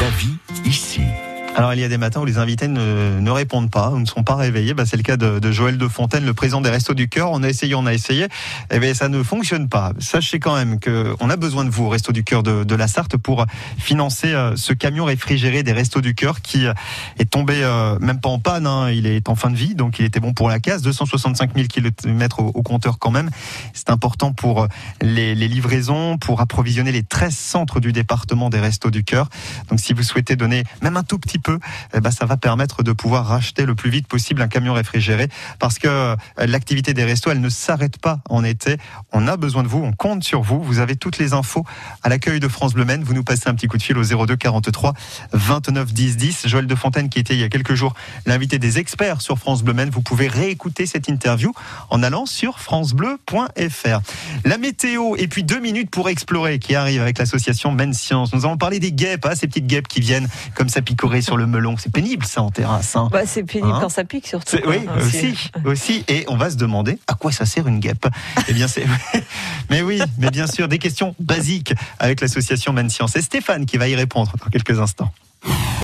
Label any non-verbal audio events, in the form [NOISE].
La vie ici. Alors il y a des matins où les invités ne, ne répondent pas, ou ne sont pas réveillés. Bah, c'est le cas de, Joël de Fontaine, le président des Restos du Cœur. On a essayé, on a essayé. Eh bien ça ne fonctionne pas. Sachez quand même que on a besoin de vous, Restos du Cœur de, de la Sarthe, pour financer euh, ce camion réfrigéré des Restos du Cœur qui euh, est tombé euh, même pas en panne. Hein. Il est en fin de vie, donc il était bon pour la casse. 265 000 km au, au compteur quand même. C'est important pour les, les livraisons, pour approvisionner les 13 centres du département des Restos du Cœur. Donc si vous souhaitez donner même un tout petit peu, eh ben, ça va permettre de pouvoir racheter le plus vite possible un camion réfrigéré parce que euh, l'activité des restos, elle ne s'arrête pas en été. On a besoin de vous, on compte sur vous. Vous avez toutes les infos à l'accueil de France Bleu Maine. Vous nous passez un petit coup de fil au 02 43 29 10 10. Joël de Fontaine qui était il y a quelques jours l'invité des experts sur France Bleu Maine. Vous pouvez réécouter cette interview en allant sur francebleu.fr. La météo et puis deux minutes pour explorer qui arrive avec l'association Maine Science. Nous allons parler des guêpes, hein, ces petites guêpes qui viennent comme ça picorer sur le melon. C'est pénible ça en terrasse. Hein. Bah, c'est pénible Hein quand ça pique surtout. Oui, aussi, aussi. Et on va se demander à quoi ça sert une guêpe. Eh bien, c'est. [LAUGHS] Mais oui, mais bien sûr, des questions basiques avec l'association Maine Science. C'est Stéphane qui va y répondre dans quelques instants.